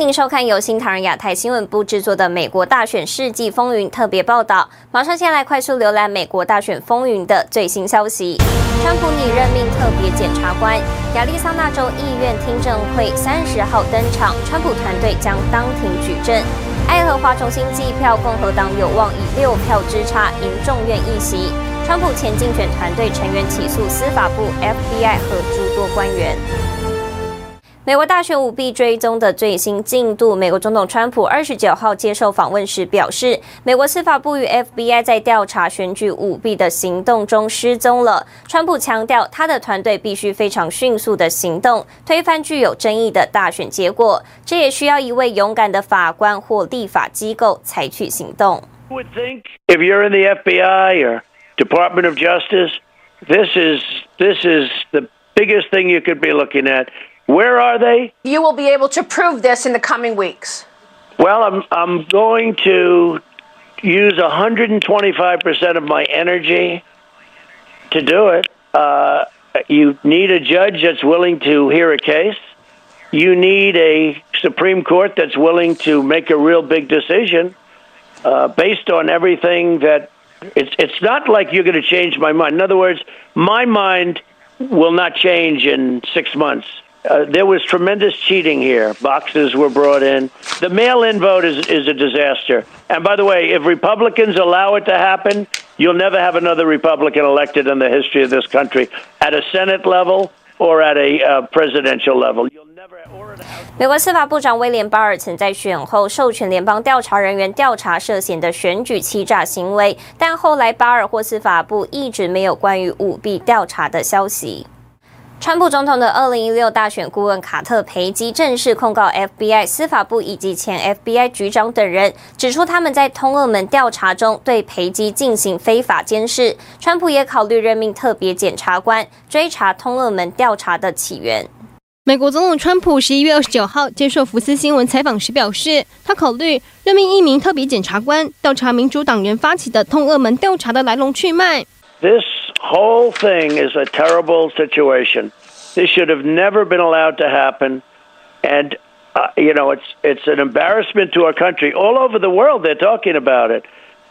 您收看由新唐人亚太新闻部制作的《美国大选世纪风云》特别报道。马上先来快速浏览美国大选风云的最新消息。川普拟任命特别检察官，亚利桑那州议院听证会三十号登场，川普团队将当庭举证。爱荷华重新计票，共和党有望以六票之差赢众院议席。川普前竞选团队成员起诉司法部、FBI 和诸多官员。美国大选舞弊追踪的最新进度，美国总统川普二十九号接受访问时表示，美国司法部与 FBI 在调查选举舞弊的行动中失踪了。川普强调，他的团队必须非常迅速的行动，推翻具有争议的大选结果。这也需要一位勇敢的法官或立法机构采取行动。would think if you're in the FBI or Department of Justice, this is this is the biggest thing you could be looking at. Where are they? You will be able to prove this in the coming weeks. Well, I'm I'm going to use 125% of my energy to do it. Uh, you need a judge that's willing to hear a case. You need a Supreme Court that's willing to make a real big decision uh, based on everything that it's it's not like you're going to change my mind. In other words, my mind will not change in six months. Uh, there was tremendous cheating here. Boxes were brought in. The mail-in vote is, is a disaster. And by the way, if Republicans allow it to happen, you'll never have another Republican elected in the history of this country at a Senate level or at a uh, presidential level. You'll never. 美国司法部长威廉巴尔曾在选后授权联邦调查人员调查涉嫌的选举欺诈行为，但后来巴尔或司法部一直没有关于舞弊调查的消息。 川普总统的二零一六大选顾问卡特·培基正式控告 FBI、司法部以及前 FBI 局长等人，指出他们在通俄门调查中对培基进行非法监视。川普也考虑任命特别检察官追查通俄门调查的起源。美国总统川普十一月二十九号接受福斯新闻采访时表示，他考虑任命一名特别检察官调查民主党人发起的通俄门调查的来龙去脉。This whole thing is a terrible situation. This should have never been allowed to happen. And, uh, you know, it's, it's an embarrassment to our country. All over the world, they're talking about it.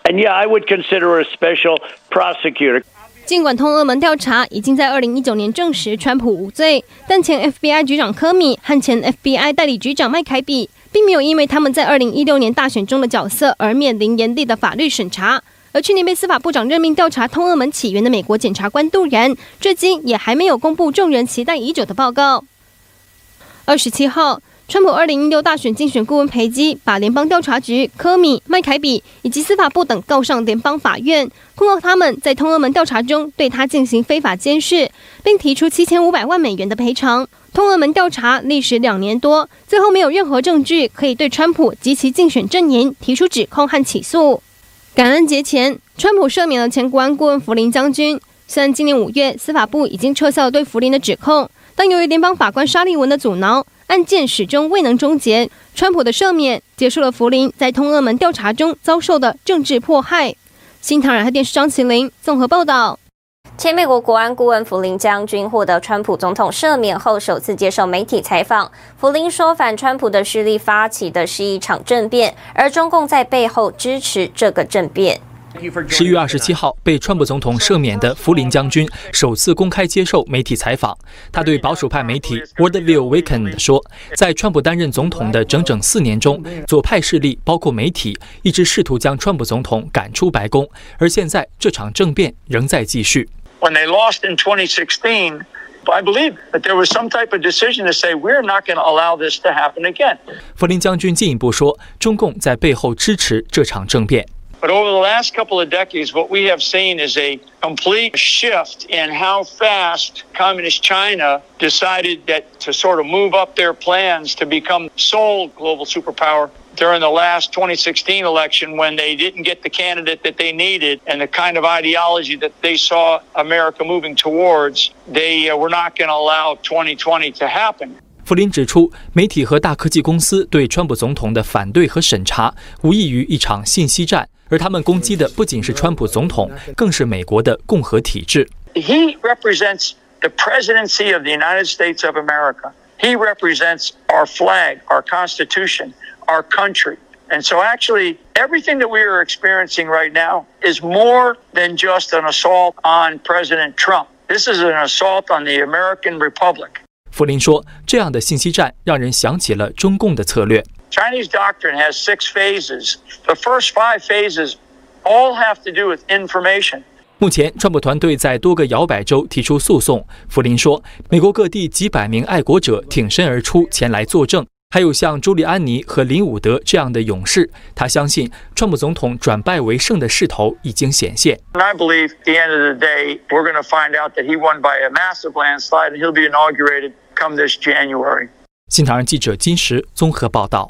And yeah, I would consider a special prosecutor. 尽管通俄门调查已经在二零一九年证实川普无罪，但前 FBI 局长科米和前 FBI 代理局长麦凯比并没有因为他们在二零一六年大选中的角色而面临严厉的法律审查。 去年被司法部长任命调查通俄门起源的美国检察官杜然，至今也还没有公布众人期待已久的报告。二十七号，川普二零一六大选竞选顾问培基把联邦调查局、科米、麦凯比以及司法部等告上联邦法院，控告他们在通俄门调查中对他进行非法监视，并提出七千五百万美元的赔偿。通俄门调查历时两年多，最后没有任何证据可以对川普及其竞选阵营提出指控和起诉。感恩节前，川普赦免了前国安顾问福林将军。虽然今年五月司法部已经撤销了对福林的指控，但由于联邦法官沙利文的阻挠，案件始终未能终结。川普的赦免结束了福林在通俄门调查中遭受的政治迫害。新唐人和电视张麒麟综合报道。前美国国安顾问弗林将军获得川普总统赦免后，首次接受媒体采访。弗林说，反川普的势力发起的是一场政变，而中共在背后支持这个政变。十月二十七号，被川普总统赦免的弗林将军首次公开接受媒体采访。他对保守派媒体 Worldview Weekend 说，在川普担任总统的整整四年中，左派势力包括媒体一直试图将川普总统赶出白宫，而现在这场政变仍在继续。When they lost in 2016, I believe that there was some type of decision to say we're not going to allow this to happen again. 弗林将军进一步说，中共在背后支持这场政变。But over the last couple of decades, what we have seen is a complete shift in how fast Communist China decided that to sort of move up their plans to become sole global superpower. During the last 2016 election, when they didn't get the candidate that they needed and the kind of ideology that they saw America moving towards, they were not going to allow 2020 to happen. 弗林指出，媒体和大科技公司对川普总统的反对和审查，无异于一场信息战，而他们攻击的不仅是川普总统，更是美国的共和体制。He represents the presidency of the United States of America. He represents our flag, our Constitution, our country. And so, actually, everything that we are experiencing right now is more than just an assault on President Trump. This is an assault on the American Republic. 福林说：“这样的信息战让人想起了中共的策略。” Chinese doctrine has six phases. The first five phases all have to do with information. 目前，川普团队在多个摇摆州提出诉讼。福林说，美国各地几百名爱国者挺身而出前来作证， 还有像朱利安尼和林伍德这样的勇士。他相信，川普总统转败为胜的势头已经显现。I believe the end of the day, we're going to find out that he won by a massive landslide, and he'll be inaugurated come this January. 新唐人记者金石综合报道。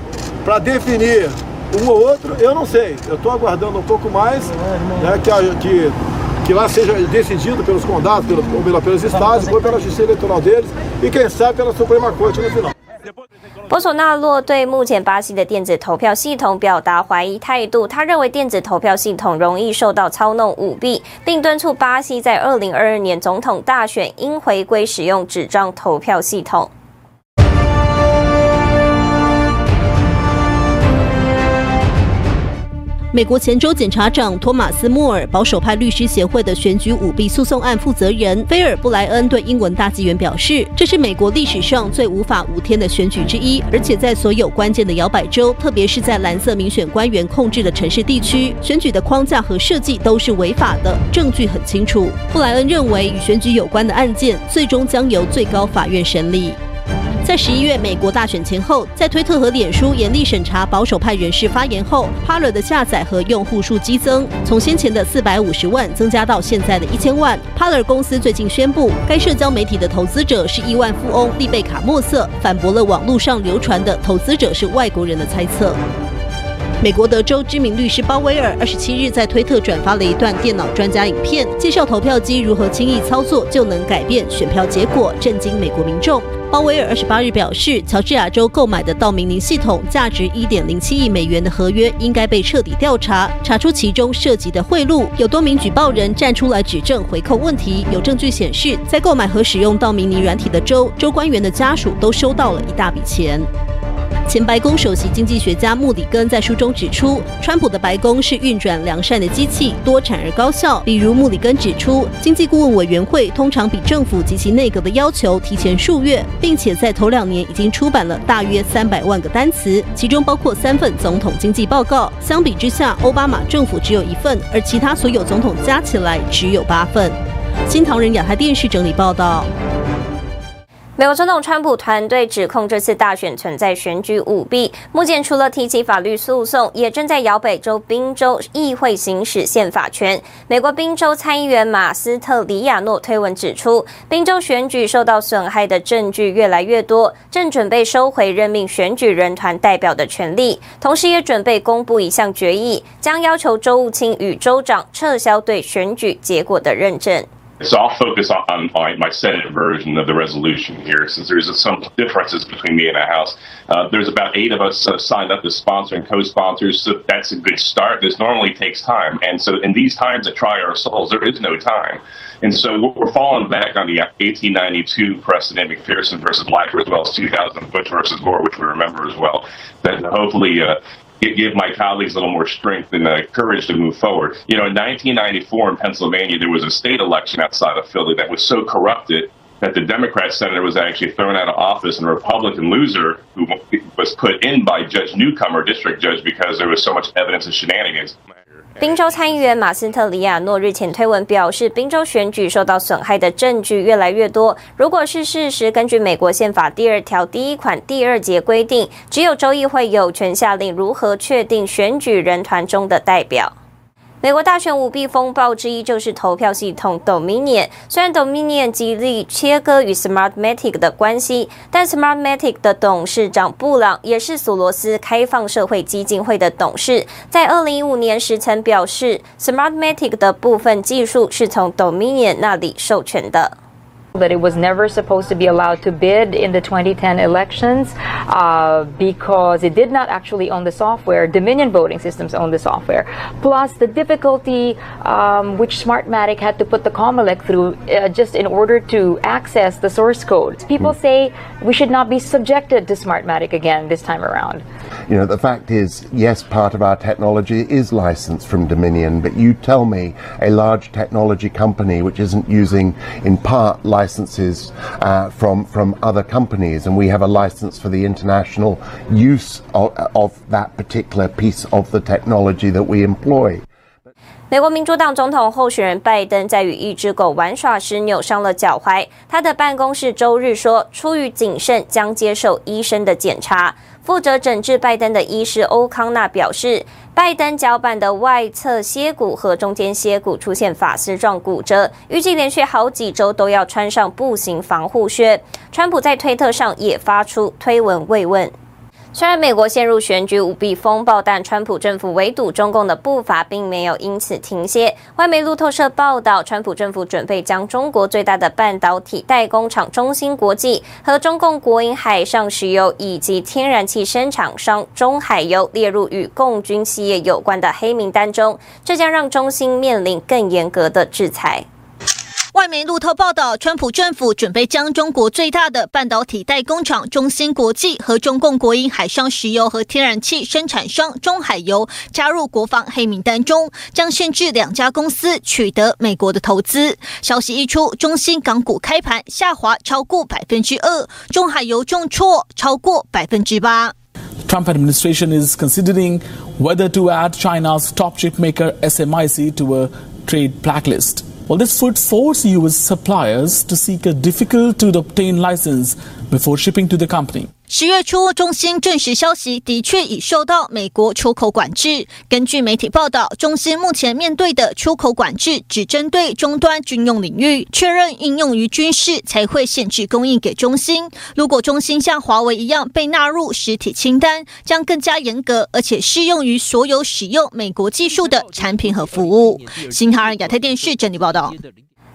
definir um ou outro, eu não sei. Eu estou aguardando um pouco mais, né, que, a, que, que lá seja decidido pelos condados, pelo, ou pelos estados, ou pela justiça eleitoral deles, e quem sabe pela Suprema Corte no final. 波索纳洛对目前巴西的电子投票系统表达怀疑态度，他认为电子投票系统容易受到操弄舞弊，并敦促巴西在二零二二年总统大选应回归使用纸张投票系统。美国前州检察长托马斯·莫尔、保守派律师协会的选举舞弊诉讼案负责人菲尔·布莱恩对英文大纪元表示：“这是美国历史上最无法无天的选举之一，而且在所有关键的摇摆州，特别是在蓝色民选官员控制的城市地区，选举的框架和设计都是违法的，证据很清楚。”布莱恩认为，与选举有关的案件最终将由最高法院审理。在十一月美国大选前后，在推特和脸书严厉审查保守派人士发言后，Paler 的下载和用户数激增，从先前的四百五十万增加到现在的一千万。Paler 公司最近宣布，该社交媒体的投资者是亿万富翁丽贝卡·莫瑟，反驳了网络上流传的投资者是外国人的猜测。美国德州知名律师鲍威尔二十七日在推特转发了一段电脑专家影片，介绍投票机如何轻易操作就能改变选票结果，震惊美国民众。鲍威尔二十八日表示，乔治亚州购买的道明尼系统价值一点零七亿美元的合约应该被彻底调查，查出其中涉及的贿赂。有多名举报人站出来指证回扣问题，有证据显示，在购买和使用道明尼软体的州，州官员的家属都收到了一大笔钱。前白宫首席经济学家穆里根在书中指出，川普的白宫是运转良善的机器，多产而高效。比如，穆里根指出，经济顾问委员会通常比政府及其内阁的要求提前数月，并且在头两年已经出版了大约三百万个单词，其中包括三份总统经济报告。相比之下，奥巴马政府只有一份，而其他所有总统加起来只有八份。新唐人亚太电视整理报道。美国总统川普团队指控这次大选存在选举舞弊，目前除了提起法律诉讼，也正在摇摆州宾州议会行使宪法权。美国宾州参议员马斯特里亚诺推文指出，宾州选举受到损害的证据越来越多，正准备收回任命选举人团代表的权利，同时也准备公布一项决议，将要求州务卿与州长撤销对选举结果的认证。So I'll focus on, on my Senate version of the resolution here, since there's some differences between me and the House. Uh, there's about eight of us uh, signed up as sponsor and co-sponsors, so that's a good start. This normally takes time, and so in these times that try our souls, there is no time. And so we're falling back on the 1892 precedent, McPherson versus Blacker, as well as 2000 Bush versus Gore, which we remember as well. That hopefully uh, give my colleagues a little more strength and uh, courage to move forward. You know, in 1994 in Pennsylvania, there was a state election outside of Philly that was so corrupted that the Democrat senator was actually thrown out of office and a Republican loser who was put in by Judge Newcomer, district judge, because there was so much evidence of shenanigans. 宾州参议员马斯特里亚诺日前推文表示，宾州选举受到损害的证据越来越多。如果是事实，根据美国宪法第二条第一款第二节规定，只有州议会有权下令如何确定选举人团中的代表。美国大选舞弊风暴之一就是投票系统 Dominion。虽然 Dominion 极力切割与 Smartmatic 的关系，但 Smartmatic 的董事长布朗也是索罗斯开放社会基金会的董事，在二零一五年时曾表示，Smartmatic 的部分技术是从 Dominion 那里授权的。That it was never supposed to be allowed to bid in the 2010 elections uh, because it did not actually own the software. Dominion Voting Systems owned the software. Plus, the difficulty um, which Smartmatic had to put the Comelec through uh, just in order to access the source code. People mm. say we should not be subjected to Smartmatic again this time around. You know, the fact is, yes, part of our technology is licensed from Dominion, but you tell me a large technology company which isn't using in part licenses uh, from from other companies, and we have a license for the international use of, of that particular piece of the technology that we employ. 美国民主党总统候选人拜登在与一只狗玩耍时扭伤了脚踝，他的办公室周日说，出于谨慎将接受医生的检查。 负责诊治拜登的医师欧康纳表示，拜登脚板的外侧楔骨和中间楔骨出现发丝状骨折，预计连续好几周都要穿上步行防护靴。川普在推特上也发出推文慰问。虽然美国陷入选举舞弊风暴，但川普政府围堵中共的步伐并没有因此停歇。外媒路透社报道，川普政府准备将中国最大的半导体代工厂中芯国际和中共国营海上石油以及天然气生产商中海油列入与共军企业有关的黑名单中，这将让中芯面临更严格的制裁。外媒路透报道，川普政府准备将中国最大的半导体代工厂中芯国际和中共国营海上石油和天然气生产商中海油加入国防黑名单中，将限制两家公司取得美国的投资。消息一出，中芯港股开盘下滑超过百分之二，中海油重挫超过百分之八。Trump administration is considering whether to add China's top chip maker SMIC to a trade blacklist. Well, this would force U.S. suppliers to seek a difficult to obtain license before shipping to the company. 十月初，中芯证实消息的确已受到美国出口管制。根据媒体报道，中芯目前面对的出口管制只针对终端军用领域，确认应用于军事才会限制供应给中芯。如果中芯像华为一样被纳入实体清单，将更加严格，而且适用于所有使用美国技术的产品和服务。新唐人亚太电视整理报道。